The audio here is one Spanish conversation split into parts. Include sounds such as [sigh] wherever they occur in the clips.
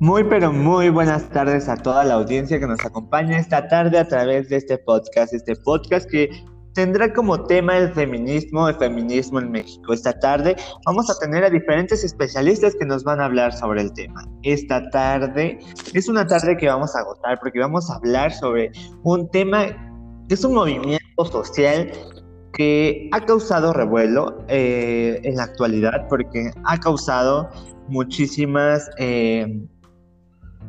Muy pero muy buenas tardes a toda la audiencia que nos acompaña esta tarde a través de este podcast, este podcast que tendrá como tema el feminismo, el feminismo en México. Esta tarde vamos a tener a diferentes especialistas que nos van a hablar sobre el tema. Esta tarde es una tarde que vamos a agotar porque vamos a hablar sobre un tema que es un movimiento social que ha causado revuelo eh, en la actualidad porque ha causado muchísimas eh,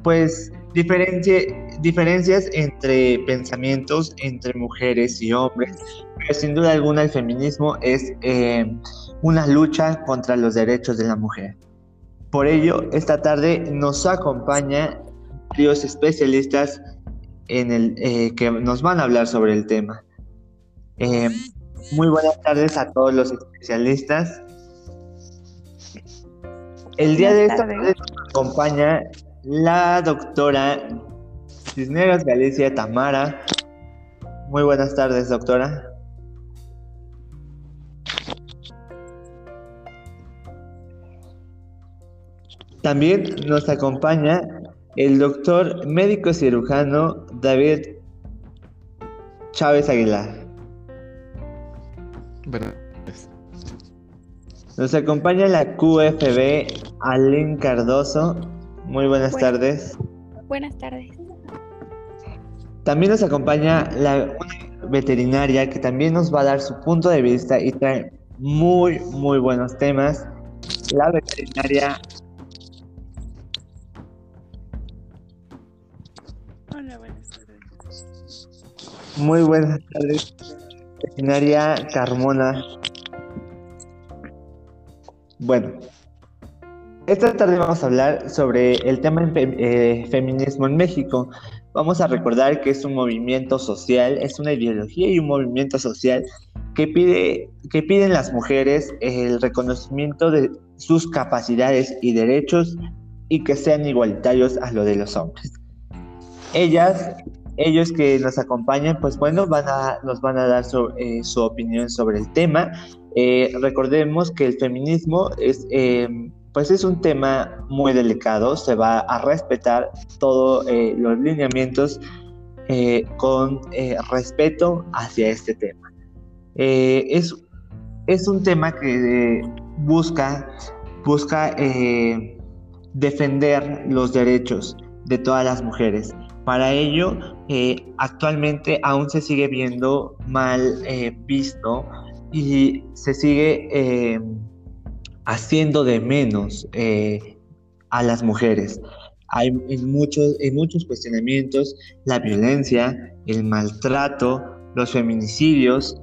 pues diferencias entre pensamientos entre mujeres y hombres, pero sin duda alguna el feminismo es eh, una lucha contra los derechos de la mujer. Por ello, esta tarde nos acompaña varios especialistas en el, eh, que nos van a hablar sobre el tema. Eh, muy buenas tardes a todos los especialistas. El día de esta tarde nos acompaña la doctora Cisneros Galicia Tamara. Muy buenas tardes, doctora. También nos acompaña el doctor médico cirujano David Chávez Aguilar. Nos acompaña la QFB Alén Cardoso muy buenas, tardes. Buenas tardes. También nos acompaña la veterinaria que también nos va a dar su punto de vista y trae muy, muy buenos temas. La veterinaria. Hola, buenas tardes. Muy buenas tardes. Veterinaria Carmona. Bueno, esta tarde vamos a hablar sobre el tema eh, feminismo en México. Vamos a recordar que es un movimiento social, es una ideología y un movimiento social que pide que piden las mujeres el reconocimiento de sus capacidades y derechos y que sean igualitarios a lo de los hombres. Ellas, ellos que nos acompañan, pues bueno, van a, nos van a dar su, eh, su opinión sobre el tema. Eh, recordemos que el feminismo es pues es un tema muy delicado, se va a respetar todos eh, los lineamientos eh, con eh, respeto hacia este tema. es, es un tema que busca, busca defender los derechos de todas las mujeres. Para ello, actualmente aún se sigue viendo mal visto y se sigue haciendo de menos eh, a las mujeres. Hay en muchos, en muchos cuestionamientos la violencia, el maltrato, los feminicidios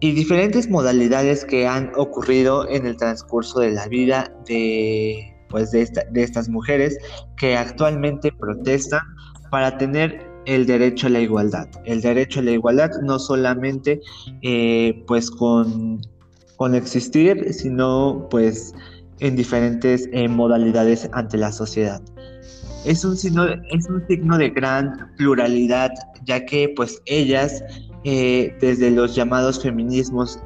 y diferentes modalidades que han ocurrido en el transcurso de la vida de, pues de, estas mujeres que actualmente protestan para tener el derecho a la igualdad. El derecho a la igualdad no solamente eh, pues con con existir, sino pues en diferentes eh, modalidades ante la sociedad. Es un, signo, es un signo de gran pluralidad, ya que pues ellas, eh, desde los llamados feminismos,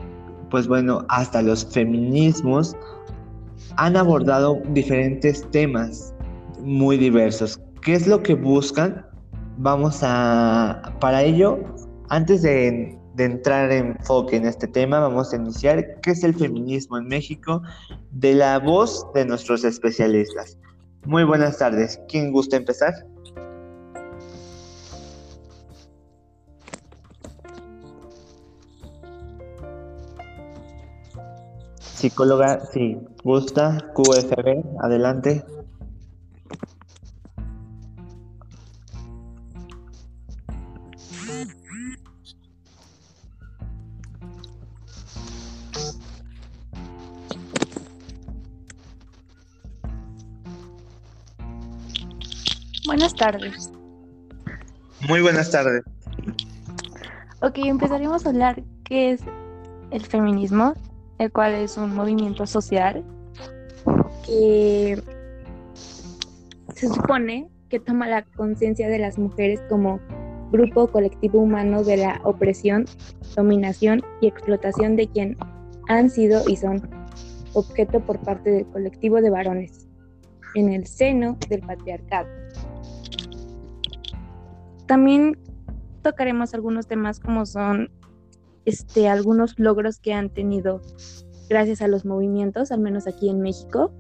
pues bueno, hasta los feminismos, han abordado diferentes temas muy diversos. ¿Qué es lo que buscan? Vamos a, para ello, antes de de entrar en enfoque en este tema, vamos a iniciar qué es el feminismo en México de la voz de nuestros especialistas. Muy buenas tardes. ¿Quién gusta empezar? Psicóloga, sí, gusta, QFB, adelante. Buenas tardes. Muy buenas tardes. Ok, empezaremos a hablar qué es el feminismo, el cual es un movimiento social que se supone que toma la conciencia de las mujeres como grupo colectivo humano de la opresión, dominación y explotación de quien han sido y son objeto por parte del colectivo de varones. En el seno del patriarcado. También tocaremos algunos temas como son este, algunos logros que han tenido gracias a los movimientos, al menos aquí en México,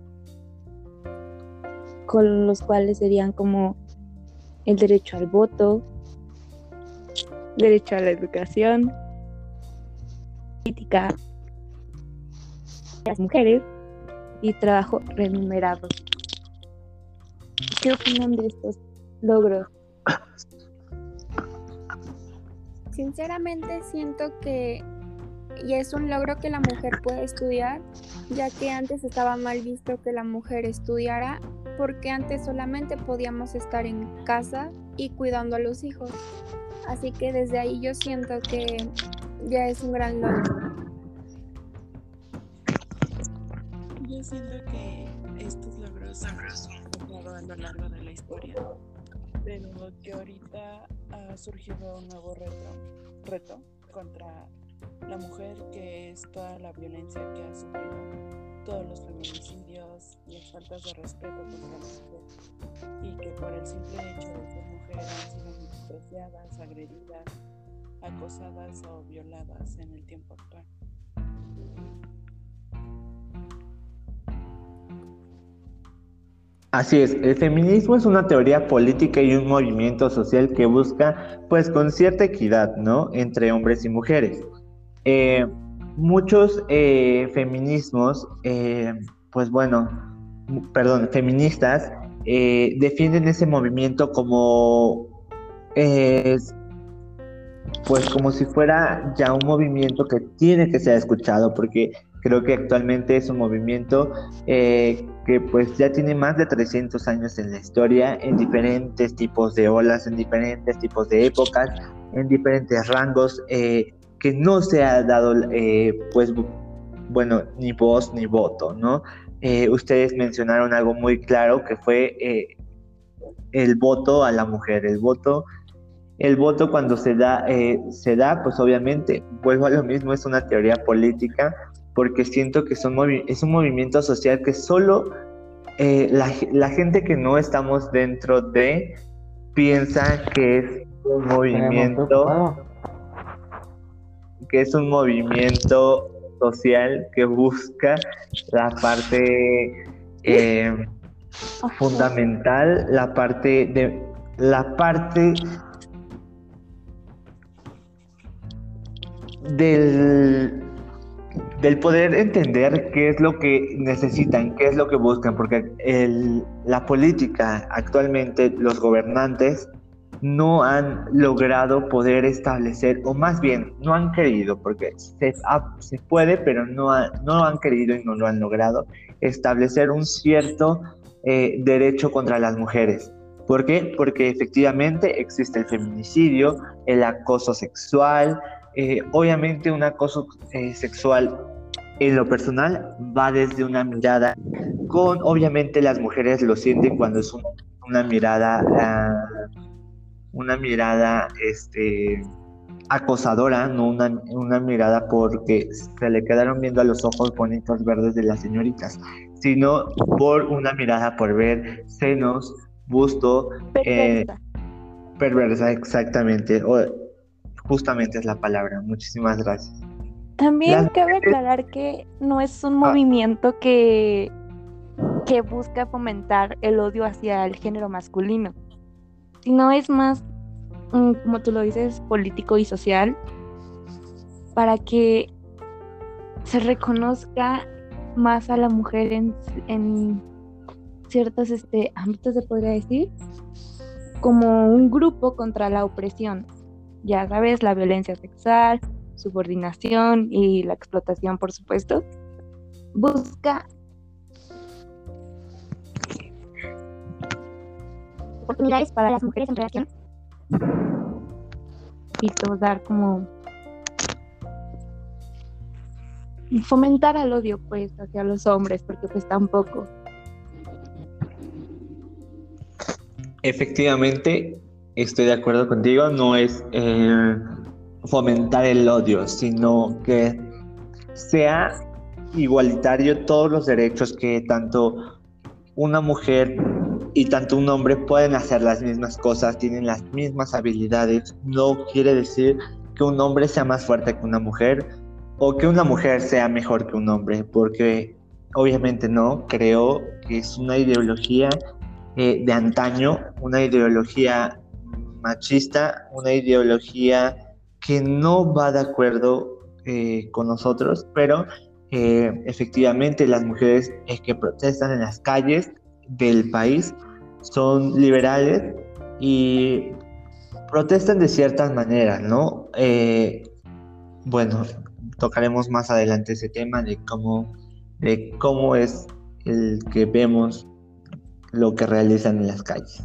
con los cuales serían como el derecho al voto, derecho a la educación, política, las mujeres y trabajo remunerado. ¿Qué opinan de estos logros? Sinceramente siento que y es un logro que la mujer puede estudiar, ya que antes estaba mal visto que la mujer estudiara, porque antes solamente podíamos estar en casa y cuidando a los hijos. Así que desde ahí yo siento que ya es un gran logro. Yo siento que estos logros han a lo largo de la historia, pero que ahorita ha surgido un nuevo reto, reto contra la mujer que es toda la violencia que ha sufrido, todos los feminicidios, las faltas de respeto contra la mujer y que por el simple hecho de ser mujer han sido despreciadas, agredidas, acosadas o violadas en el tiempo actual. Así es, el feminismo es una teoría política y un movimiento social que busca, pues, con cierta equidad, ¿no? Entre hombres y mujeres. Eh, muchos eh, feminismos, eh, pues bueno, perdón, feministas, defienden ese movimiento como, pues como si fuera ya un movimiento que tiene que ser escuchado, porque creo que actualmente es un movimiento que pues ya tiene más de 300 años en la historia, en diferentes tipos de olas, en diferentes tipos de épocas, en diferentes rangos que no se ha dado, eh, pues, bueno, ni voz ni voto, ¿no? Eh, ustedes mencionaron algo muy claro que fue eh, el voto a la mujer, el voto, el voto cuando se da, se da, pues obviamente, vuelvo a lo mismo, es una teoría política, porque siento que son es un movimiento social que solo la, la gente que no estamos dentro de piensa que es un movimiento que es un movimiento social que busca la parte eh, fundamental, la parte de la parte del, del poder entender qué es lo que necesitan, qué es lo que buscan, porque el, la política actualmente, los gobernantes no han logrado poder establecer, o más bien, no han querido, porque se, se puede, pero no, no han querido y no lo han logrado, establecer un cierto eh, derecho contra las mujeres. ¿Por qué? Porque efectivamente existe el feminicidio, el acoso sexual, eh, obviamente un acoso eh, sexual en lo personal va desde una mirada con, obviamente las mujeres lo sienten cuando es una mirada... Uh, una mirada este, acosadora, no una, una, mirada porque se le quedaron viendo a los ojos bonitos verdes de las señoritas, sino por una mirada por ver senos, busto, eh, perversa, exactamente, o, justamente es la palabra. Muchísimas gracias. También cabe aclarar que no es un ah. movimiento que, que busca fomentar el odio hacia el género masculino sino es más, mm, como tú lo dices, político y social, para que se reconozca más a la mujer en, ciertos este, ámbitos, se podría decir, como un grupo contra la opresión. Ya sabes, la violencia sexual, subordinación y la explotación, por supuesto. Busca oportunidades para las mujeres en relación. Y todo dar como fomentar al odio pues hacia los hombres porque pues tampoco efectivamente estoy de acuerdo contigo no es eh, fomentar el odio sino que sea igualitario todos los derechos que tanto una mujer y tanto un hombre pueden hacer las mismas cosas, tienen las mismas habilidades. No quiere decir que un hombre sea más fuerte que una mujer o que una mujer sea mejor que un hombre, porque obviamente no, creo que es una ideología eh, de antaño, una ideología machista, una ideología que no va de acuerdo eh, con nosotros, pero eh, efectivamente las mujeres que protestan en las calles del país son liberales y protestan de ciertas maneras, ¿no? bueno, tocaremos más adelante ese tema de cómo, de cómo es el que vemos lo que realizan en las calles.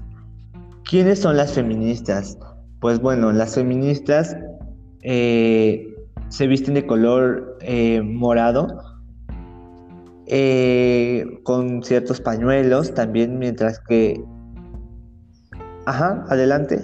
¿Quiénes son las feministas? Pues bueno, las feministas eh, se visten de color eh, morado, eh, con ciertos pañuelos también, mientras que... Ajá, adelante.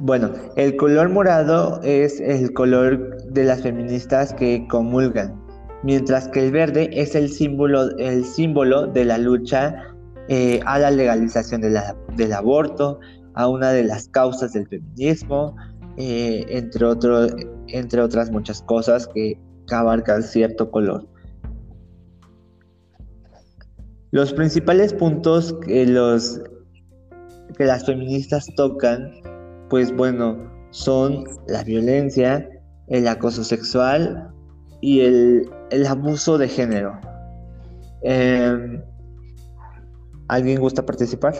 Bueno, el color morado es el color de las feministas que comulgan, mientras que el verde es el símbolo, el símbolo de la lucha eh, a la legalización del aborto, a una de las causas del feminismo, eh, entre, otras muchas cosas que abarcan cierto color. Los principales puntos que las feministas tocan pues bueno, son la violencia, el acoso sexual y el, abuso de género. Em, ¿Alguien gusta participar?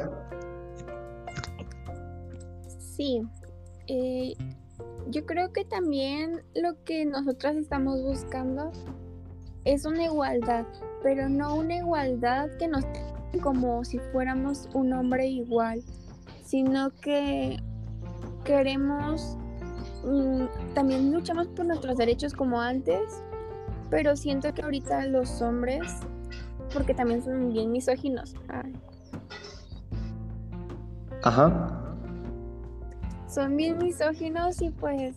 Sí. Eh, yo creo que también lo que nosotras estamos buscando es una igualdad, pero no una igualdad que nos como si fuéramos un hombre igual, sino que queremos, mm, también luchamos por nuestros derechos como antes, pero siento que ahorita los hombres, porque también son bien misóginos. Ajá. Son bien misóginos y pues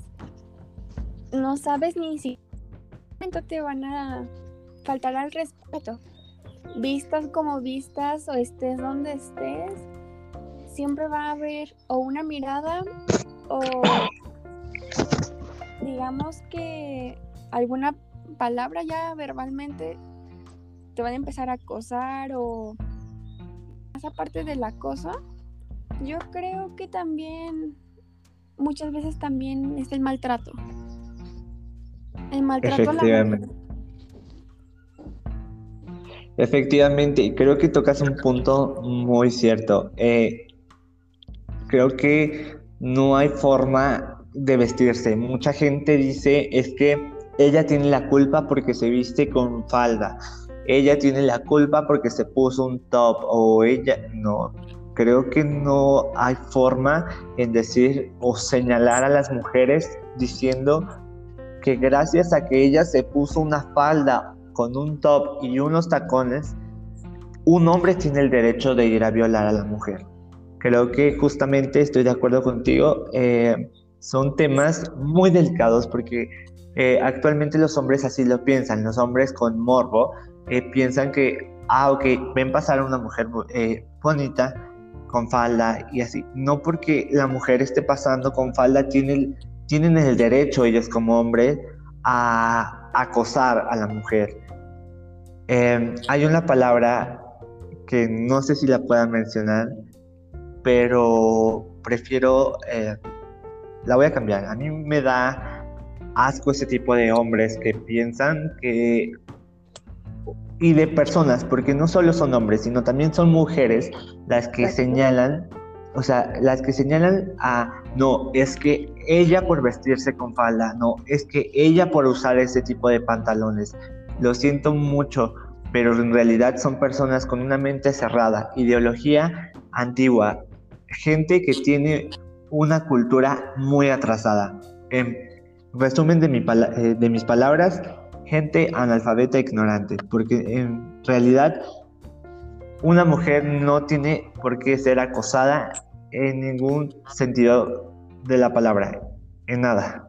no sabes ni si te van a faltar al respeto. Vistas como vistas o estés donde estés, siempre va a haber o una mirada o digamos que alguna palabra ya verbalmente te van a empezar a acosar o esa parte del acoso, yo creo que también muchas veces también es el maltrato. El maltrato a la Efectivamente, creo que tocas un punto muy cierto. Eh, creo que no hay forma de vestirse. Mucha gente dice es que ella tiene la culpa porque se viste con falda. Ella tiene la culpa porque se puso un top o ella no. Creo que no hay forma en decir o señalar a las mujeres diciendo que gracias a que ella se puso una falda con un top y unos tacones, un hombre tiene el derecho de ir a violar a la mujer. Creo que justamente estoy de acuerdo contigo. Eh, son temas muy delicados porque eh, actualmente los hombres así lo piensan. Los hombres con morbo eh, piensan que, ah, ok, ven pasar a una mujer bonita con falda y así. No porque la mujer esté pasando con falda, tienen, tienen el derecho ellos como hombres a acosar a la mujer. hay una palabra que no sé si la pueda mencionar, pero prefiero, eh, la voy a cambiar. A mí me da asco ese tipo de hombres que piensan que, y de personas, porque no solo son hombres, sino también son mujeres las que señalan, o sea, las que señalan a, no, es que ella por vestirse con falda, no, es que ella por usar ese tipo de pantalones. Lo siento mucho, pero en realidad son personas con una mente cerrada, ideología antigua, gente que tiene una cultura muy atrasada. En resumen de, eh, de mis palabras, gente analfabeta ignorante, porque en realidad una mujer no tiene por qué ser acosada en ningún sentido de la palabra, en nada.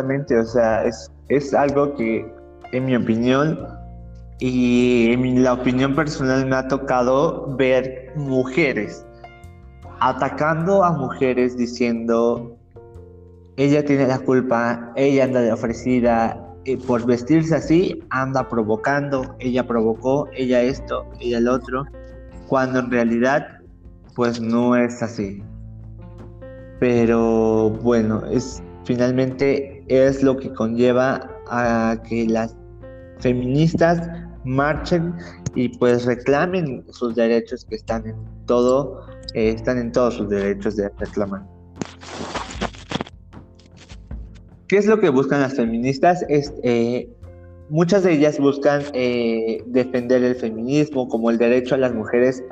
O sea, es, es algo que, en mi opinión, y en la opinión personal me ha tocado ver mujeres atacando a mujeres diciendo, ella tiene la culpa, ella anda de ofrecida, eh, por vestirse así, anda provocando, ella provocó, ella esto, ella el otro, cuando en realidad, pues no es así. Pero bueno, es finalmente es lo que conlleva a que las feministas marchen y pues reclamen sus derechos que están en todo, eh, están en todos sus derechos de reclamar. ¿Qué es lo que buscan las feministas? Es, eh, muchas de ellas buscan eh, defender el feminismo como el derecho a las mujeres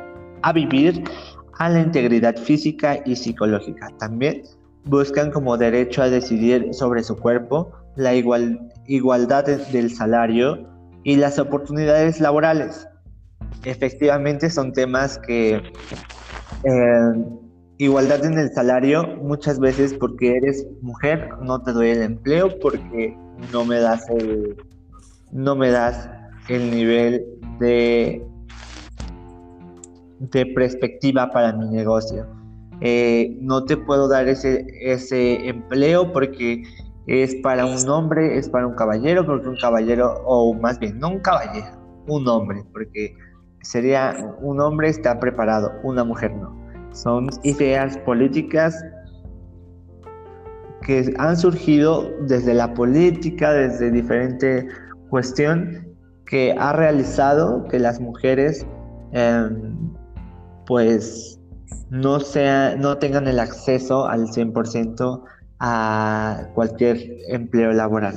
a vivir, a la integridad física y psicológica. También buscan como derecho a decidir sobre su cuerpo, la igual, igualdad del salario y las oportunidades laborales. Efectivamente son temas que eh, igualdad en el salario muchas veces porque eres mujer no te doy el empleo porque no me das el no me das el nivel de de perspectiva para mi negocio eh, no te puedo dar ese, ese empleo porque es para un hombre, es para un caballero, porque un caballero, o más bien, no un caballero, un hombre, porque sería un hombre está preparado, una mujer no. Son ideas políticas que han surgido desde la política, desde diferente cuestión que ha realizado que las mujeres em, pues no, sea, no tengan el acceso al 100% a cualquier empleo laboral.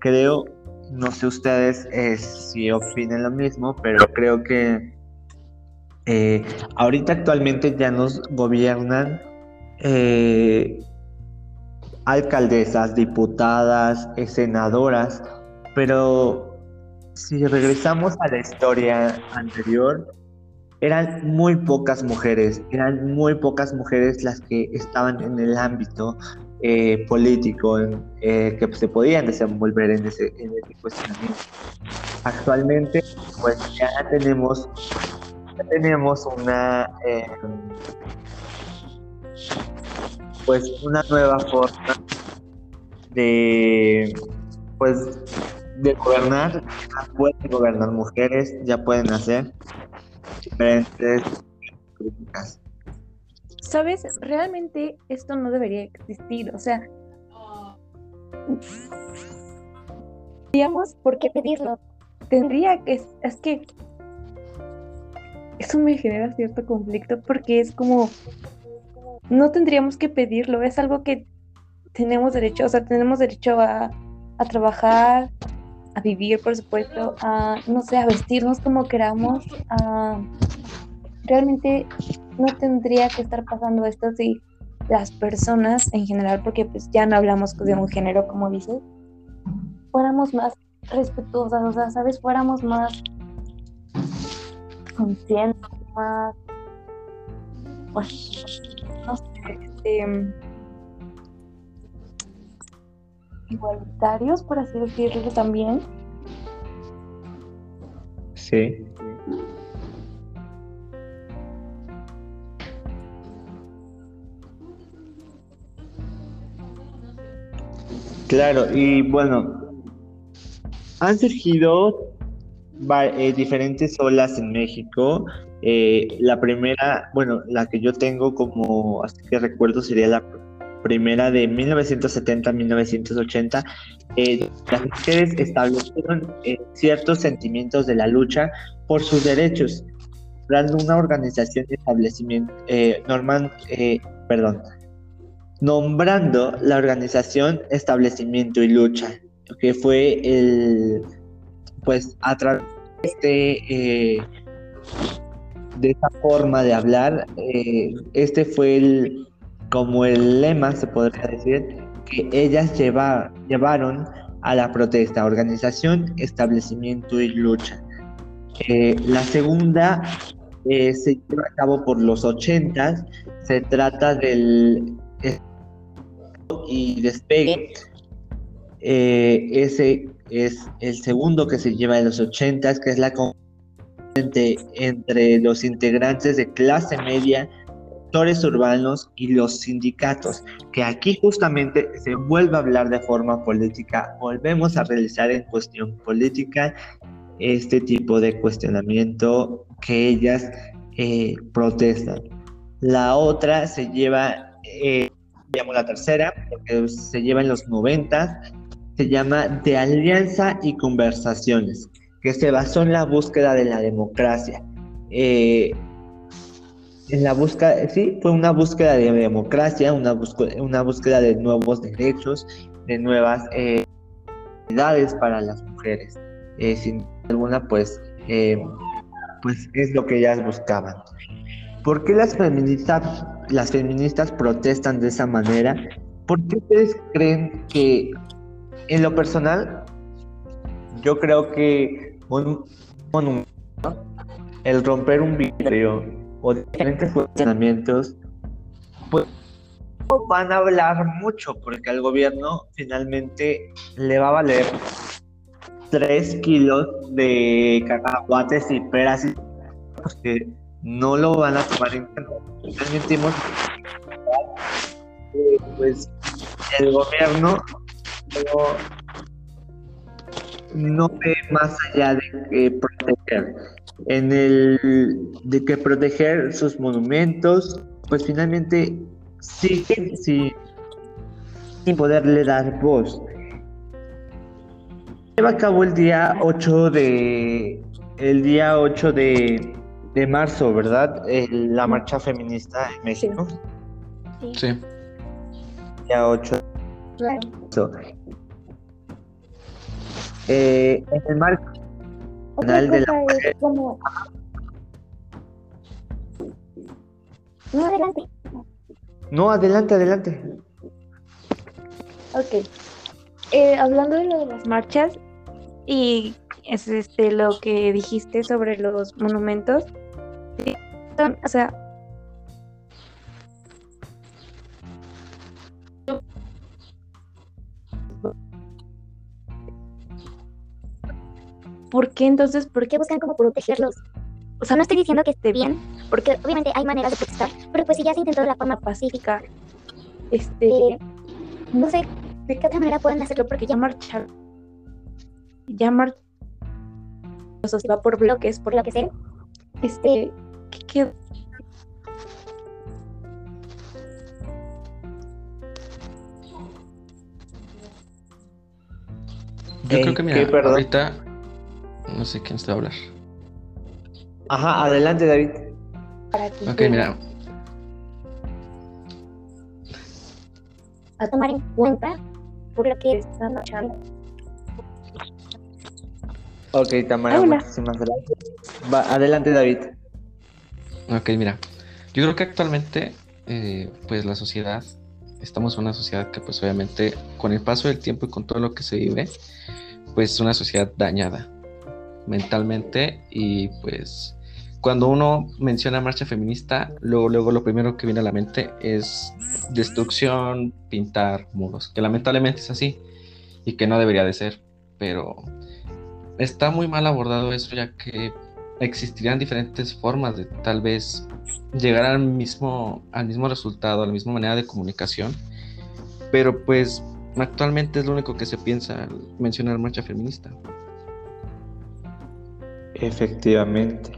Creo, no sé ustedes eh, si opinen lo mismo, pero creo que eh, ahorita actualmente ya nos gobiernan eh, alcaldesas, diputadas, senadoras, pero si regresamos a la historia anterior, eran muy pocas mujeres, eran muy pocas mujeres las que estaban en el ámbito eh, político eh, que se podían desenvolver en ese, en ese cuestionamiento. Actualmente, pues ya tenemos, ya tenemos una, eh, pues una nueva forma de, pues, de gobernar. Ya pueden gobernar mujeres, ya pueden hacer diferentes críticas. Sabes, realmente esto no debería existir, o sea, digamos, ¿por qué pedirlo? Tendría que, es que eso me genera cierto conflicto porque es como, no tendríamos que pedirlo, es algo que tenemos derecho, o sea, tenemos derecho a, a trabajar, a vivir, por supuesto, a, no sé, a vestirnos como queramos, a... Realmente no tendría que estar pasando esto si las personas en general, porque pues ya no hablamos de un género, como dices, fuéramos más respetuosas, o sea, ¿sabes? Fuéramos más conscientes, más... Pues, no sé, este igualitarios, por así decirlo también. Sí. Claro, y bueno, han surgido eh, diferentes olas en México. Eh, la primera, bueno, la que yo tengo como, así que recuerdo sería la primera de 1970-1980, eh, las mujeres establecieron eh, ciertos sentimientos de la lucha por sus derechos. nombrando una organización de establecimiento, eh, norman, eh, perdón, nombrando la organización Establecimiento y Lucha, que fue el, pues a través de, este, de esta forma de hablar, este fue el, como el lema, se podría decir, que ellas lleva, llevaron a la protesta, organización, establecimiento y lucha. Eh, la segunda se lleva a cabo por los ochentas, se trata del y despegue. Eh, ese es el segundo que se lleva en los ochentas, que es la entre los integrantes de clase media, sectores urbanos y los sindicatos, que aquí justamente se vuelve a hablar de forma política, volvemos a realizar en cuestión política este tipo de cuestionamiento que ellas eh, protestan. La otra se lleva eh, llamo la tercera, porque se lleva en los 90, se llama De Alianza y Conversaciones, que se basó en la búsqueda de la democracia. Eh, en la búsqueda, sí, fue una búsqueda de democracia, una búsqueda, una búsqueda de nuevos derechos, de nuevas eh, para las mujeres. Eh, sin alguna, pues, pues es lo que ellas buscaban. ¿Por qué las feministas, las feministas protestan de esa manera? ¿Por qué ustedes creen que, en lo personal, yo creo que un el romper un vidrio o diferentes cuestionamientos, pues van a hablar mucho porque al gobierno finalmente le va a valer tres kilos de cacahuates y peras y no lo van a tomar en cuenta. Hemos pues el gobierno no, ve más allá de que proteger en el de que proteger sus monumentos pues finalmente siguen sin, sin poderle dar voz lleva a cabo el día 8 de el día 8 de de marzo, ¿verdad? la marcha feminista en México. Sí. Sí. Ya 8. Claro. Eh, en el marco Otra nacional de la cosa mujer. es como... No, adelante. No, adelante, adelante. Ok. Eh, hablando de lo de las marchas y es este lo que dijiste sobre los monumentos, son- o sea, ¿por qué entonces, por ¿Por qué buscan como protegerlos? O sea, No estoy diciendo que esté bien, porque obviamente hay maneras de protestar, pero pues si ya se intentó de la forma pacífica, este, eh, no sé de qué otra manera pueden hacerlo, porque ya marchar, ya mar, o sea, se va por bloques, por lo que sea, este, ¿qué, qué- Yo Eh, creo que, ¿qué, mira, perdón? ahorita no sé quién está a hablar. Ajá, adelante, David. para que Ok, mira, a tomar en cuenta por lo que están marchando. Ok, Tamara, Hola. muchísimas gracias. Va, adelante, David. ok, mira. Yo creo que actualmente, eh, pues la sociedad, estamos en una sociedad que pues obviamente con el paso del tiempo y con todo lo que se vive, pues es una sociedad dañada mentalmente y pues cuando uno menciona marcha feminista, luego, luego lo primero que viene a la mente es destrucción, pintar muros, que lamentablemente es así y que no debería de ser, pero está muy mal abordado eso ya que existirían diferentes formas de tal vez llegar al mismo, al mismo resultado, a la misma manera de comunicación, pero pues actualmente es lo único que se piensa mencionar marcha feminista. Efectivamente.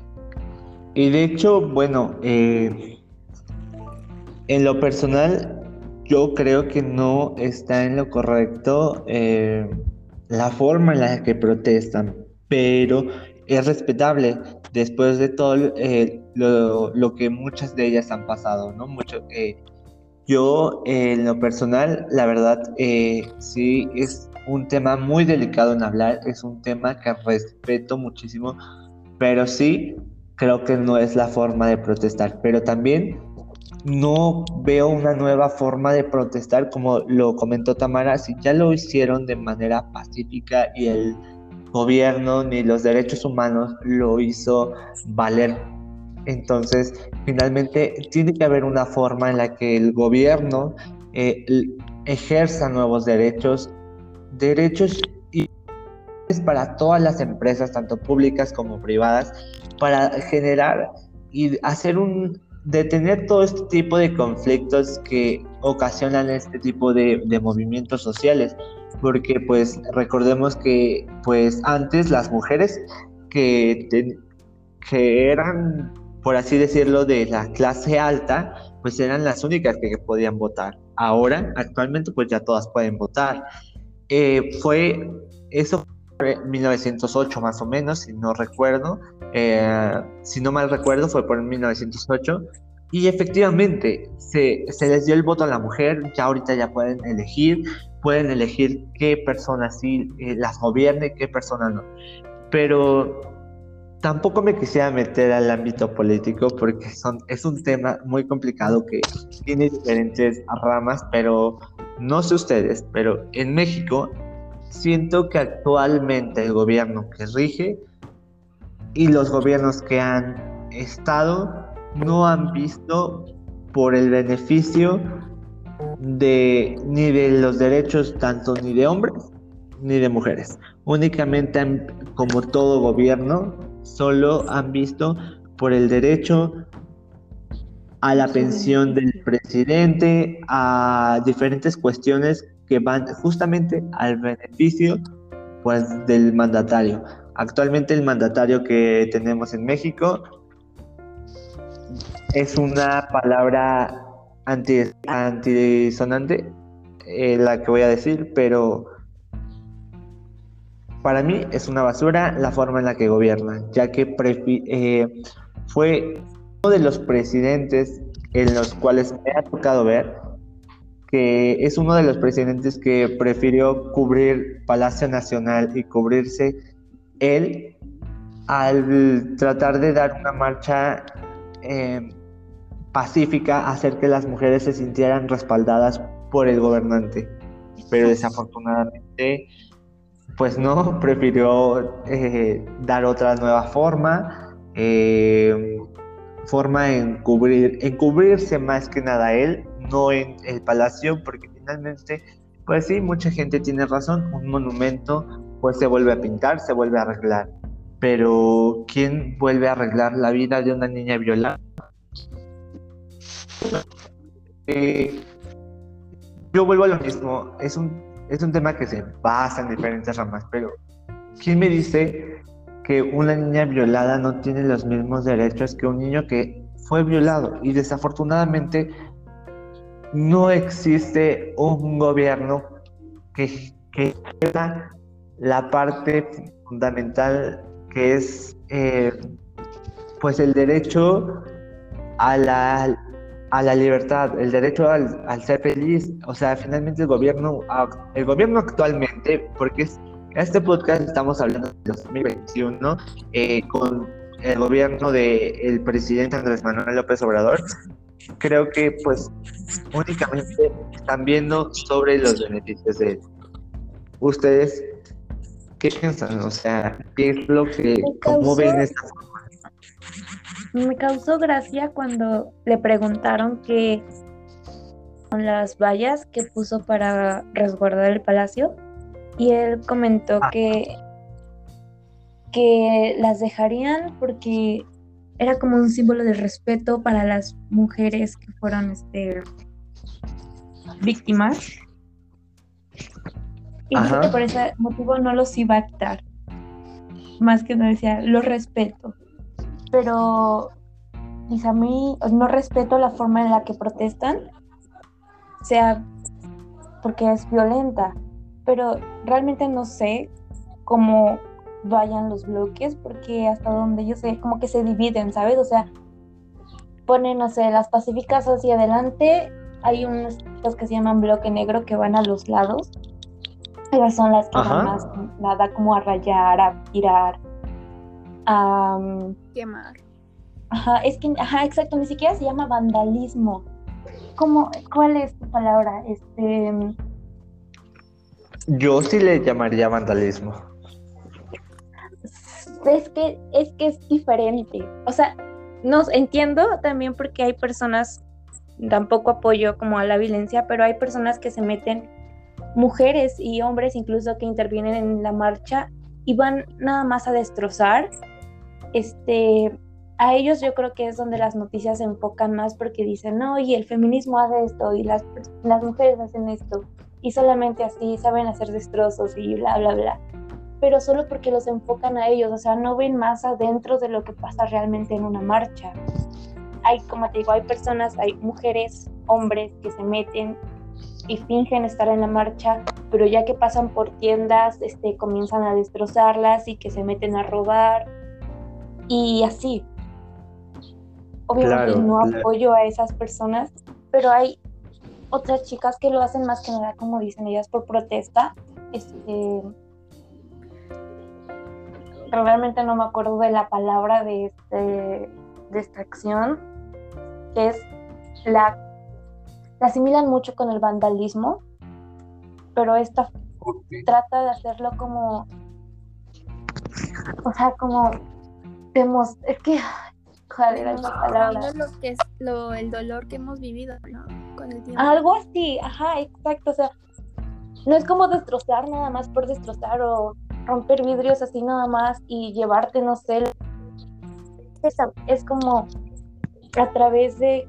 Y de hecho, bueno, eh, en lo personal, yo creo que no está en lo correcto eh, la forma en la que protestan, pero es respetable después de todo eh, lo, que muchas de ellas han pasado, ¿no? Mucho, eh, yo, en lo personal, la verdad, sí es un tema muy delicado en hablar, es un tema que respeto muchísimo, pero sí creo que no es la forma de protestar, pero también no veo una nueva forma de protestar como lo comentó Tamara, si ya lo hicieron de manera pacífica y el gobierno ni los derechos humanos lo hizo valer. Entonces, finalmente, tiene que haber una forma en la que el gobierno eh, ejerza nuevos derechos, derechos y para todas las empresas, tanto públicas como privadas, para generar y hacer un detener todo este tipo de conflictos que ocasionan este tipo de, de movimientos sociales porque pues recordemos que pues antes las mujeres que, que eran, por así decirlo, de la clase alta, pues eran las únicas que, podían votar. Ahora, actualmente, pues ya todas pueden votar. Eh, fue, eso fue en 1908 más o menos, si no recuerdo, eh, si no mal recuerdo, fue por 1908. Y efectivamente, se, se les dio el voto a la mujer, ya ahorita ya pueden elegir, pueden elegir qué personas sí eh, las gobierne, qué personas no. Pero tampoco me quisiera meter al ámbito político porque son, es un tema muy complicado que tiene diferentes ramas, pero no sé ustedes, pero en México siento que actualmente el gobierno que rige y los gobiernos que han estado no han visto por el beneficio de ni de los derechos tanto ni de hombres ni de mujeres. Únicamente, como todo gobierno, solo han visto por el derecho a la pensión del presidente, a diferentes cuestiones que van justamente al beneficio pues del mandatario. Actualmente el mandatario que tenemos en México es una palabra anti, antisonante eh, la que voy a decir, pero para mí es una basura la forma en la que gobierna, ya que eh, fue de los presidentes en los cuales me ha tocado ver que es uno de los presidentes que prefirió cubrir Palacio Nacional y cubrirse él al tratar de dar una marcha eh, pacífica hacer que las mujeres se sintieran respaldadas por el gobernante. Pero desafortunadamente, pues no, prefirió eh, dar otra nueva forma, eh, forma en, cubrir, en cubrirse más que nada él, no en el palacio, porque finalmente, pues sí, mucha gente tiene razón, un monumento pues se vuelve a pintar, se vuelve a arreglar. Pero ¿quién vuelve a arreglar la vida de una niña violada? Eh, yo vuelvo a lo mismo, es un, es un tema que se basa en diferentes ramas, pero ¿quién me dice que una niña violada no tiene los mismos derechos que un niño que fue violado? Y desafortunadamente no existe un gobierno que, que la parte fundamental que es eh, pues el derecho a la a la libertad, el derecho al, al, ser feliz. O sea, finalmente el gobierno, el gobierno actualmente, porque es, este podcast estamos hablando de 2021, eh, con el gobierno del presidente Andrés Manuel López Obrador, creo que pues únicamente están viendo sobre los beneficios de ¿Ustedes qué piensan? O sea, ¿qué es lo que, cómo ven esta me causó gracia cuando le preguntaron qué son las vallas que puso para resguardar el palacio y él comentó ah. que que las dejarían porque era como un símbolo de respeto para las mujeres que fueron este víctimas. Y que por ese motivo no los iba a quitar. Más que no decía lo respeto pero a mí no respeto la forma en la que protestan, sea porque es violenta, pero realmente no sé cómo vayan los bloques, porque hasta donde yo sé, como que se dividen, ¿sabes? O sea, ponen, no sé, las pacíficas hacia adelante, hay unos que se llaman bloque negro que van a los lados, esas son las que van más nada como a rayar, a tirar, a quemar. Ajá, es que, ajá, exacto, ni siquiera se llama vandalismo. ¿Cómo, ¿Cuál es tu palabra? Este. Yo sí le llamaría vandalismo. Es que, es que es diferente. O sea, no entiendo también porque hay personas, tampoco apoyo como a la violencia, pero hay personas que se meten, mujeres y hombres incluso que intervienen en la marcha y van nada más a destrozar este a ellos yo creo que es donde las noticias se enfocan más porque dicen, no, y el feminismo hace esto y las, las mujeres hacen esto y solamente así saben hacer destrozos y bla, bla, bla. Pero solo porque los enfocan a ellos, o sea, no ven más adentro de lo que pasa realmente en una marcha. Hay, como te digo, hay personas, hay mujeres, hombres que se meten y fingen estar en la marcha, pero ya que pasan por tiendas, este, comienzan a destrozarlas y que se meten a robar y así. Obviamente no apoyo a esas personas, pero hay otras chicas que lo hacen más que nada, como dicen ellas, por protesta. Este, realmente no me acuerdo de la palabra de, este, de esta acción, que es la, la asimilan mucho con el vandalismo, pero esta trata de hacerlo como, o sea, como, vemos, es que lo que es lo, el dolor que hemos vivido, Con el tiempo. Algo así, ajá, exacto. O sea, no es como destrozar nada más por destrozar o romper vidrios así nada más y llevarte, no sé. Es, es como a través de,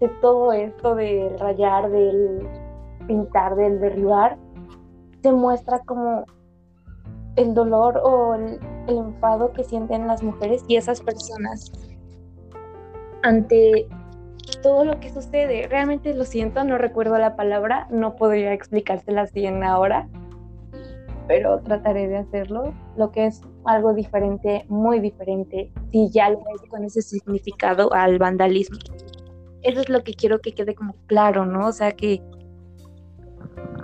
de todo esto de rayar, del pintar, del derribar, se muestra como el dolor o el, enfado que sienten las mujeres y esas personas ante todo lo que sucede. Realmente lo siento, no recuerdo la palabra, no podría explicárselas bien ahora, pero trataré de hacerlo. Lo que es algo diferente, muy diferente, si ya lo ves con ese significado al vandalismo. Eso es lo que quiero que quede como claro, ¿no? O sea, que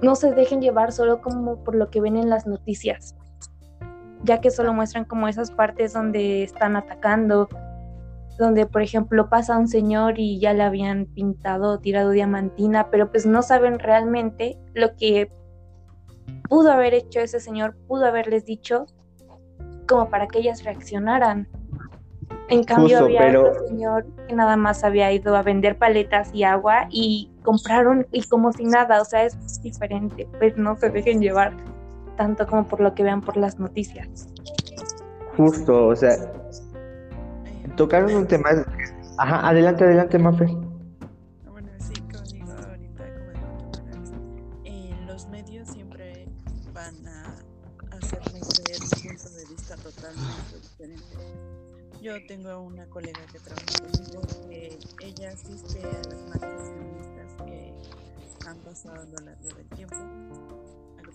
no se dejen llevar solo como por lo que ven en las noticias ya que solo muestran como esas partes donde están atacando, donde por ejemplo pasa un señor y ya le habían pintado, tirado diamantina, pero pues no saben realmente lo que pudo haber hecho ese señor, pudo haberles dicho como para que ellas reaccionaran. En cambio había otro señor que nada más había ido a vender paletas y agua y compraron y como si nada, o sea, es diferente, pues no se dejen llevar tanto como por lo que vean por las noticias. Justo, o sea, tocaron un tema. Ajá, adelante, adelante, Mafe. Bueno, sí, como digo ahorita, como eh, los medios siempre van a hacernos ver un punto de vista totalmente diferente. Yo tengo una colega que trabaja conmigo que ella asiste a las marchas feministas que han pasado a lo largo del tiempo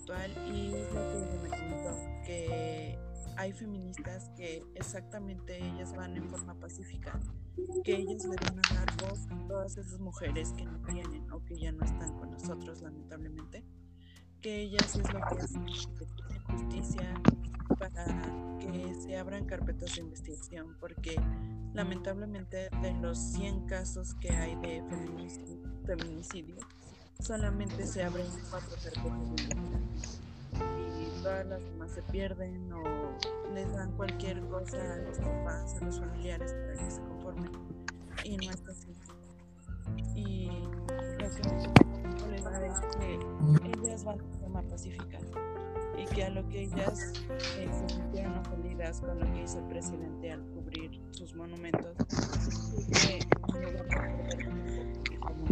y lo que me comentó, que hay feministas que exactamente ellas van en forma pacífica, que ellas le van a dar voz a todas esas mujeres que no vienen o que ya no están con nosotros lamentablemente, que ellas es lo que hacen, tienen justicia para que se abran carpetas de investigación, porque lamentablemente de los 100 casos que hay de feminicidio, feminicidio solamente se abren cuatro carpetas y todas las demás se pierden o les dan cualquier cosa a los papás, a los familiares para que se conformen y no es así. Y lo que me es que ellas van de forma pacífica y que a lo que ellas eh, se sintieron ofendidas con lo que hizo el presidente al cubrir sus monumentos, que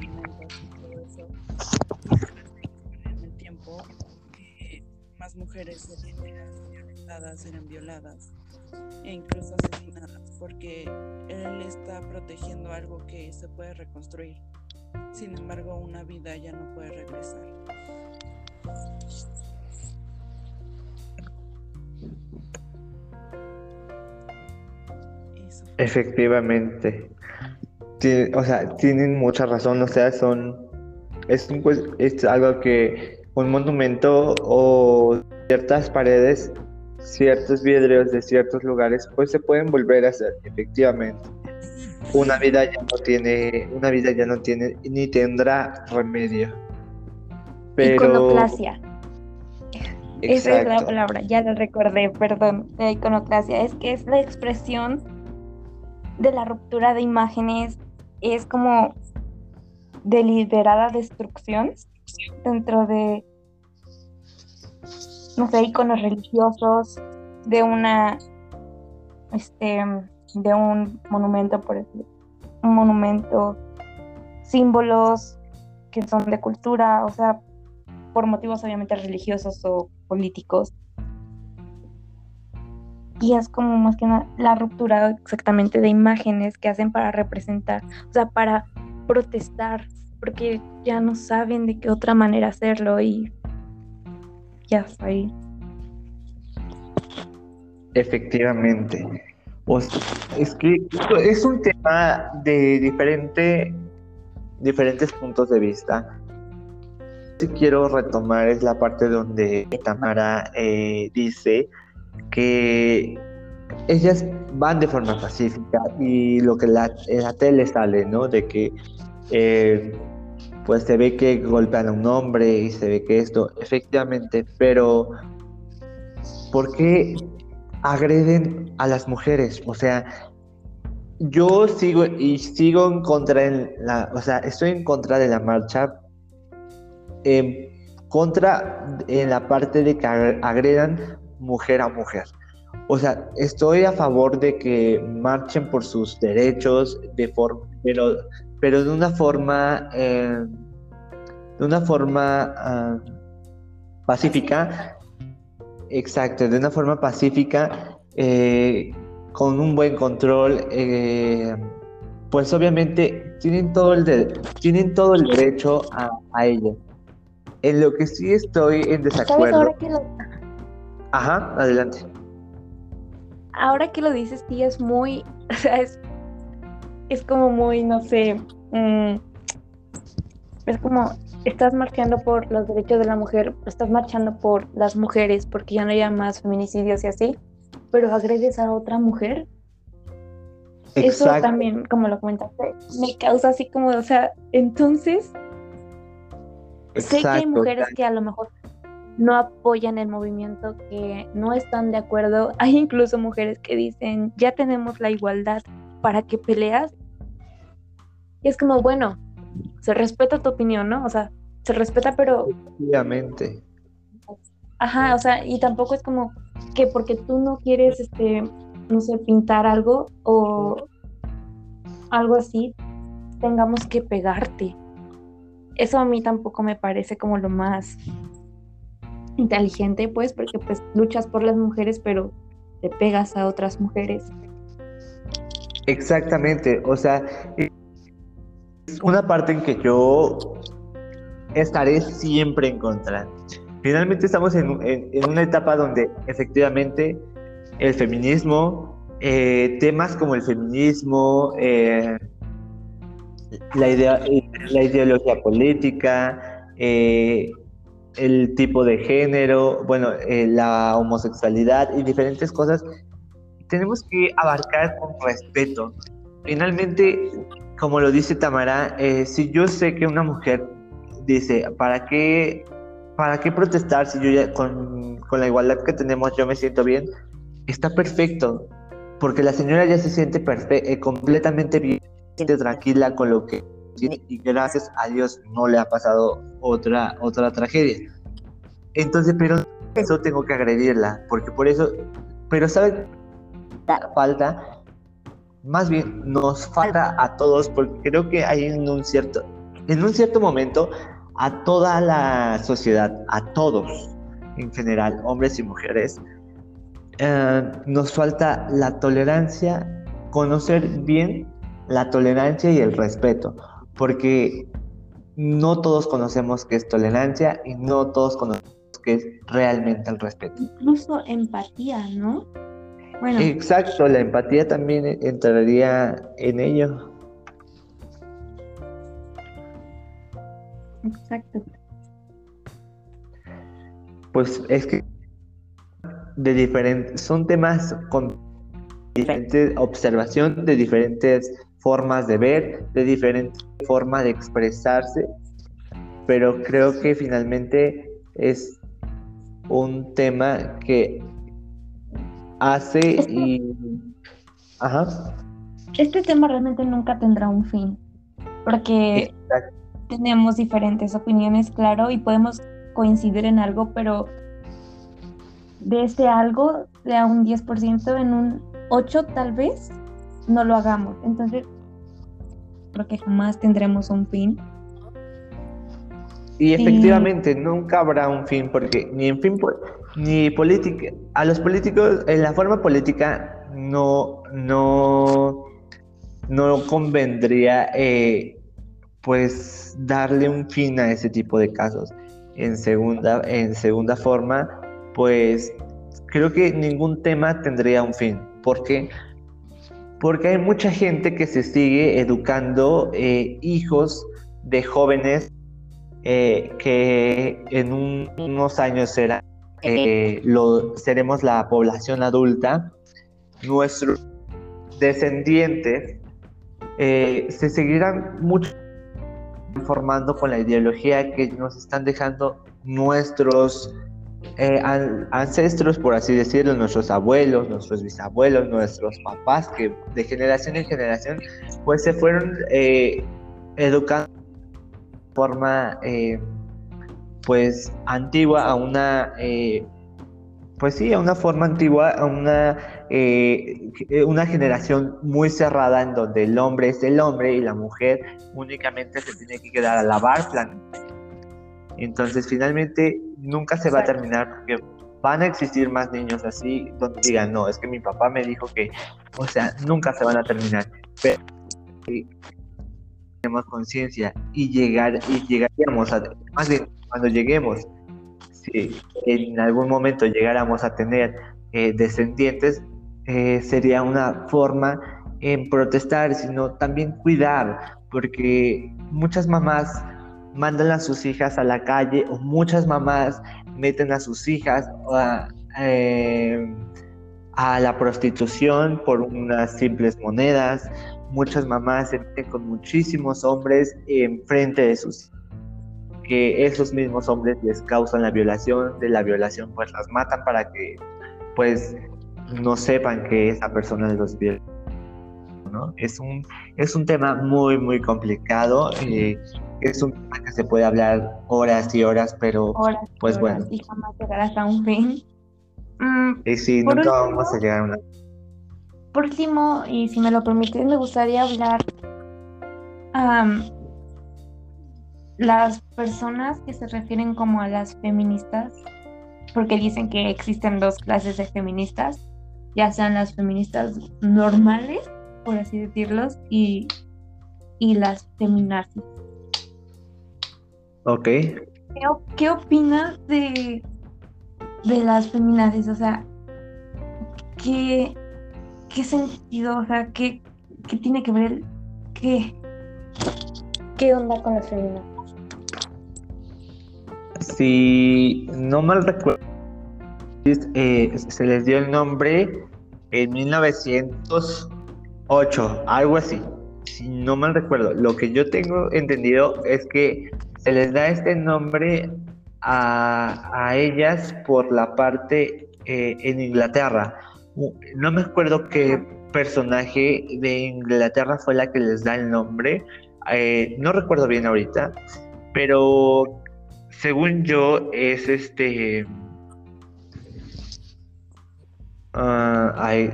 y todo eso, en el tiempo eh, más mujeres serían violentadas, violadas e incluso asesinadas, porque él está protegiendo algo que se puede reconstruir. Sin embargo, una vida ya no puede regresar. Efectivamente o sea, tienen mucha razón, o sea, son es, pues, es algo que un monumento o ciertas paredes, ciertos vidrios de ciertos lugares, pues se pueden volver a hacer, efectivamente. Una vida ya no tiene, una vida ya no tiene ni tendrá remedio. Pero... Iconoclasia. Esa es la palabra, ya la recordé, perdón, la iconoclasia. Es que es la expresión de la ruptura de imágenes, es como deliberada destrucción dentro de, no sé, iconos religiosos, de una, este, de un monumento, por ejemplo, un monumento, símbolos que son de cultura, o sea, por motivos obviamente religiosos o políticos. Y es como más que nada la ruptura exactamente de imágenes que hacen para representar, o sea, para protestar, porque ya no saben de qué otra manera hacerlo y ya está ahí. Efectivamente. es que es un tema de diferente, diferentes puntos de vista. Si quiero retomar es la parte donde Tamara eh, dice que ellas van de forma pacífica y lo que la, en la tele sale, ¿no? De que eh, pues se ve que golpean a un hombre y se ve que esto, efectivamente, pero ¿por qué agreden a las mujeres? O sea, yo sigo y sigo en contra en la, o sea, estoy en contra de la marcha, en contra en la parte de que agredan mujer a mujer. O sea, estoy a favor de que marchen por sus derechos, de forma, pero pero de una forma, eh, de una forma ah, pacífica, exacto, de una forma pacífica, eh, con un buen control, eh, pues obviamente tienen todo el, tienen todo el derecho a, a ello. En lo que sí estoy en desacuerdo. Ajá, adelante. Ahora que lo dices, sí es muy, [laughs] o sea, es es como muy, no sé, mm, es como estás marchando por los derechos de la mujer, estás marchando por las mujeres porque ya no haya más feminicidios y así, pero agredes a otra mujer. Eso también, como lo comentaste, me causa así como, o sea, entonces sé que hay mujeres que a lo mejor no apoyan el movimiento, que no están de acuerdo. [laughs] Hay incluso mujeres que dicen, ya tenemos la igualdad, ¿para qué peleas? Y es como, bueno, se respeta tu opinión, ¿no? O sea, se respeta, pero... Obviamente. Ajá, o sea, y tampoco es como que porque tú no quieres, este, no sé, pintar algo o algo así, tengamos que pegarte. Eso a mí tampoco me parece como lo más inteligente, pues, porque pues luchas por las mujeres, pero te pegas a otras mujeres. Exactamente, o sea, una parte en que yo estaré siempre en contra. Finalmente estamos en, una etapa donde efectivamente el feminismo, eh, temas como el feminismo, eh, la, idea, la ideología política, eh, el tipo de género, bueno, la homosexualidad y diferentes cosas, tenemos que abarcar con respeto. Finalmente, como lo dice Tamara, eh, si yo sé que una mujer dice, ¿para qué, para qué protestar si yo ya con, la igualdad que tenemos yo me siento bien? Está perfecto, porque la señora ya se siente eh, completamente bien, se siente tranquila con lo que tiene y gracias a Dios no le ha pasado otra, otra tragedia. Entonces, pero eso tengo que agredirla, porque por eso, pero ¿sabe? Falta más bien nos falta a todos, porque creo que hay en un cierto, en un cierto momento a toda la sociedad, a todos en general, hombres y mujeres, eh, nos falta la tolerancia, conocer bien la tolerancia y el respeto, porque no todos conocemos qué es tolerancia y no todos conocemos qué es realmente el respeto. Incluso empatía, ¿no? Bueno, Exacto, la empatía también entraría en ello. exacto. Pues es que de diferentes, son temas con diferente observación, de diferentes formas de ver, de diferentes formas de expresarse, pero creo que finalmente es un tema que hace y... Ajá. Este tema realmente nunca tendrá un fin, porque Exacto. tenemos diferentes opiniones, claro, y podemos coincidir en algo, pero de ese algo, sea un 10%, en un 8 tal vez, no lo hagamos. Entonces, creo que jamás tendremos un fin. Y efectivamente nunca habrá un fin porque ni en fin ni política a los políticos en la forma política no no no convendría eh, pues darle un fin a ese tipo de casos. En segunda en segunda forma pues creo que ningún tema tendría un fin porque porque hay mucha gente que se sigue educando eh, hijos de jóvenes eh, que en un- unos años será, eh, lo, seremos la población adulta, nuestros descendientes se seguirán mucho formando con la ideología que nos están dejando nuestros eh, an- ancestros, por así decirlo, nuestros abuelos, nuestros bisabuelos, nuestros papás, que de generación en generación, pues se fueron eh, educando de forma eh, pues antigua a una eh, pues sí a una forma antigua a una una generación muy cerrada en donde el hombre es el hombre y la mujer únicamente se tiene que quedar a lavar plan entonces finalmente nunca se va a terminar porque van a existir más niños así donde digan no es que mi papá me dijo que o sea nunca se van a terminar. Pero tenemos conciencia y llegar y llegaríamos a más bien cuando lleguemos si en algún momento llegáramos a tener eh, descendientes eh, sería una forma en protestar sino también cuidar porque muchas mamás mandan a sus hijas a la calle o muchas mamás meten a sus hijas a, eh, a la prostitución por unas simples monedas muchas mamás se meten con muchísimos hombres enfrente de sus que esos mismos hombres les causan la violación, de la violación pues las matan para que pues no sepan que esa persona los viola. ¿no? Es, un, es un tema muy muy complicado, eh, es un tema que se puede hablar horas y horas, pero Horas y Pues horas bueno. Y jamás llegar hasta un fin. Mm, eh, sí, nunca último- vamos a llegar a una... Por último, y si me lo permites, me gustaría hablar am, las personas que se refieren como a las feministas, porque dicen que existen dos clases de feministas, ya sean las feministas normales, por así decirlos, y, y las feminazis. Ok. ¿Qué, op- qué opinas de, de las feminazis? O sea, ¿qué, qué sentido? O sea, ¿qué, qué tiene que ver? el- ¿Qué, qué onda con las feminazis? Si no mal recuerdo, eh, se les dio el nombre en 1908, algo así. Si no mal recuerdo, lo que yo tengo entendido es que se les da este nombre a, a ellas por la parte eh, en Inglaterra. No me acuerdo qué personaje de Inglaterra fue la que les da el nombre. eh, no recuerdo bien ahorita, pero según yo, es este. ah, ay,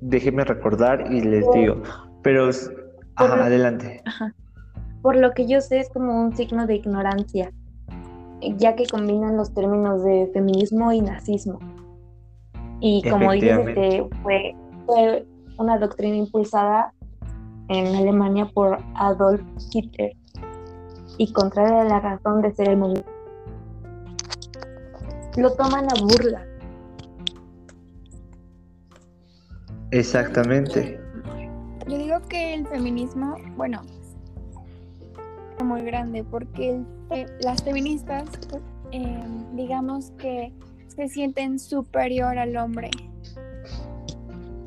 déjenme recordar y les digo. Pero. s- Ajá, adelante. Por lo que yo sé es como un signo de ignorancia, ya que combinan los términos de feminismo y nazismo. Y como dices, este, fue, fue una doctrina impulsada en Alemania por Adolf Hitler y contraria a la razón de ser el movimiento. Lo toman a burla. Exactamente. Yo digo que el feminismo, bueno, muy grande porque las feministas, eh, digamos que se sienten superior al hombre.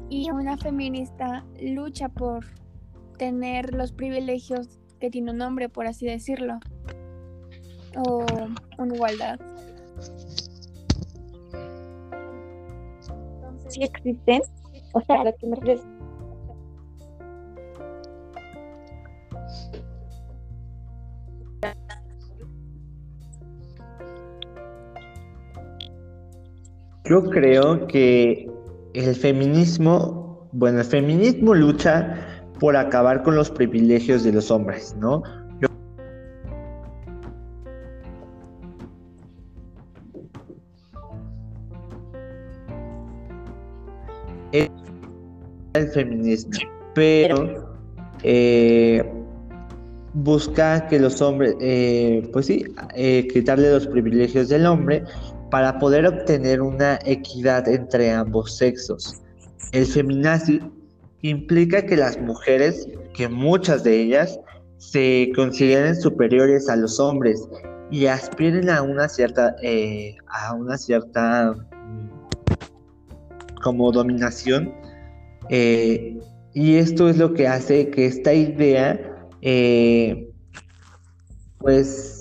Y una feminista lucha por tener los privilegios que tiene un hombre, por así decirlo. O una igualdad. Sí existen. O sea, lo que me Yo creo que el feminismo, bueno, el feminismo lucha por acabar con los privilegios de los hombres, ¿no? Yo- el feminismo, pero eh, busca que los hombres, eh, pues sí, eh, quitarle los privilegios del hombre para poder obtener una equidad entre ambos sexos. El feminazi implica que las mujeres, que muchas de ellas, se consideren superiores a los hombres y aspiren a una cierta, eh, a una cierta mm, como dominación. eh, y esto es lo que hace que esta idea, eh, pues,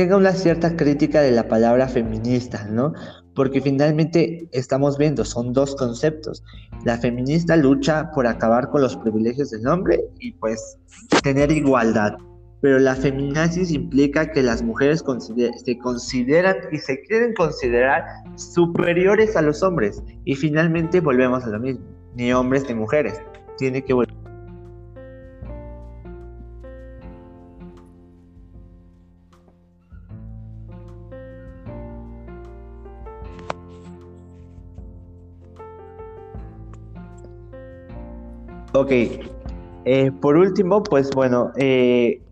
tenga una cierta crítica de la palabra feminista, ¿no? Porque finalmente estamos viendo, son dos conceptos. La feminista lucha por acabar con los privilegios del hombre y pues tener igualdad. Pero la feminazis implica que las mujeres se consideran y se quieren considerar superiores a los hombres. Y finalmente volvemos a lo mismo. Ni hombres ni mujeres. Tiene que volver. Ok, eh, por último, pues bueno, eh,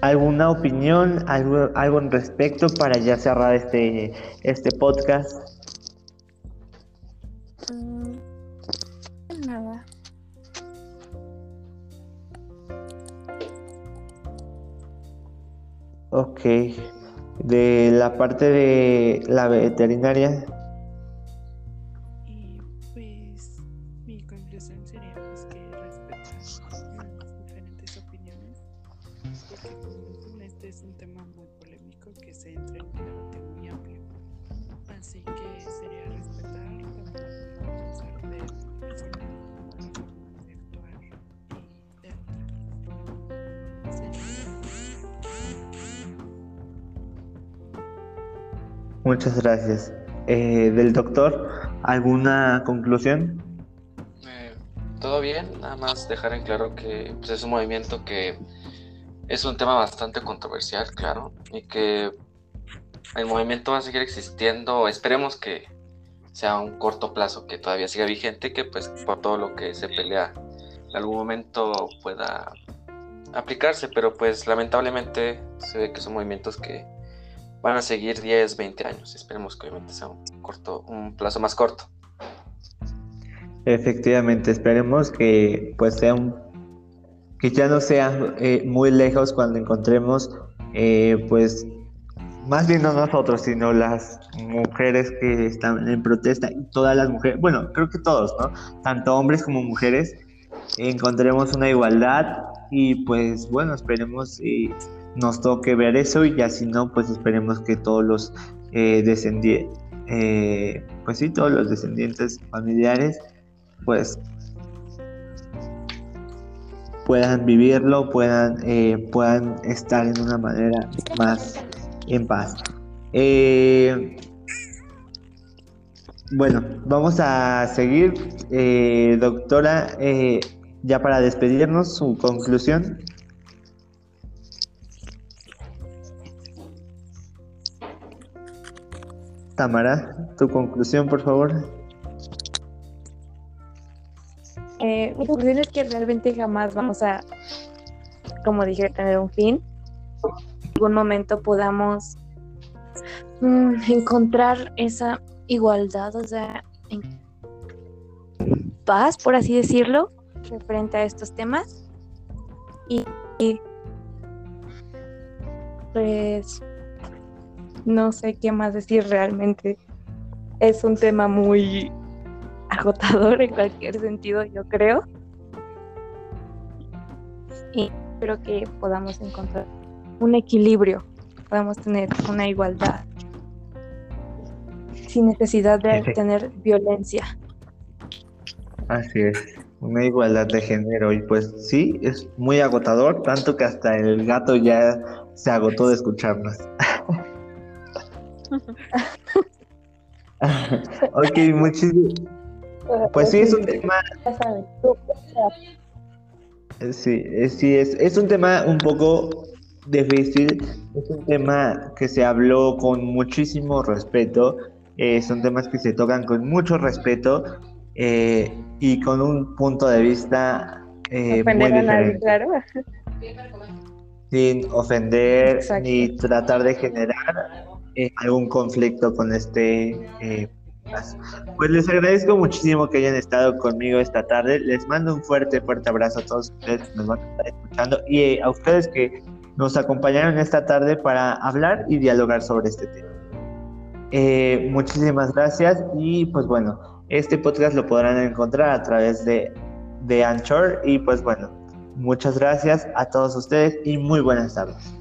¿alguna opinión, algo, algo en respecto para ya cerrar este, este podcast? Mm, nada. Ok, de la parte de la veterinaria, muchas gracias. Eh, del doctor, ¿alguna conclusión? Eh, Todo bien, nada más dejar en claro que pues, es un movimiento que es un tema bastante controversial, claro, y que el movimiento va a seguir existiendo. Esperemos que sea un corto plazo, que todavía siga vigente, que pues por todo lo que se pelea en algún momento pueda aplicarse, pero pues lamentablemente se ve que son movimientos que van a seguir 10, 20 años. Esperemos que obviamente sea un plazo más corto. Efectivamente, esperemos que pues sea un que ya no sea eh, muy lejos cuando encontremos eh, pues más bien no nosotros, sino las mujeres que están en protesta todas las mujeres, bueno, creo que todos, ¿no? Tanto hombres como mujeres, encontremos una igualdad y pues bueno, esperemos y nos toque ver eso y ya si no, pues esperemos que todos los eh, descendientes, pues sí, todos los descendientes familiares, pues puedan vivirlo, puedan, eh, puedan estar en una manera más en paz. Eh, bueno, vamos a seguir, eh, doctora, eh, ya para despedirnos, su conclusión. Tamara, tu conclusión, por favor. Eh, mi conclusión es que realmente jamás vamos a, como dije, tener un fin. En algún momento podamos mm, encontrar esa igualdad, o sea, paz, por así decirlo, referente a estos temas. Y, y pues no sé qué más decir realmente. Es un tema muy agotador en cualquier sentido, yo creo. Y espero que podamos encontrar un equilibrio, podamos tener una igualdad sin necesidad de tener violencia. Así es, una igualdad de género y pues sí, es muy agotador, tanto que hasta el gato ya se agotó de escucharnos. Ok, muchísimo. Pues sí, es un tema. Sí, sí es, es un tema un poco difícil, es un tema que se habló con muchísimo respeto, eh, son temas que se tocan con mucho respeto eh, y con un punto de vista eh, muy diferente. claro. Sin ofender ni tratar de generar algún conflicto con este pues les agradezco muchísimo que hayan estado conmigo esta tarde. Les mando un fuerte, fuerte abrazo a todos ustedes que nos van a estar escuchando y eh, a ustedes que nos acompañaron esta tarde para hablar y dialogar sobre este tema. Eh, muchísimas gracias y pues bueno, este podcast lo podrán encontrar a través de, de Anchor y pues bueno, muchas gracias a todos ustedes y muy buenas tardes.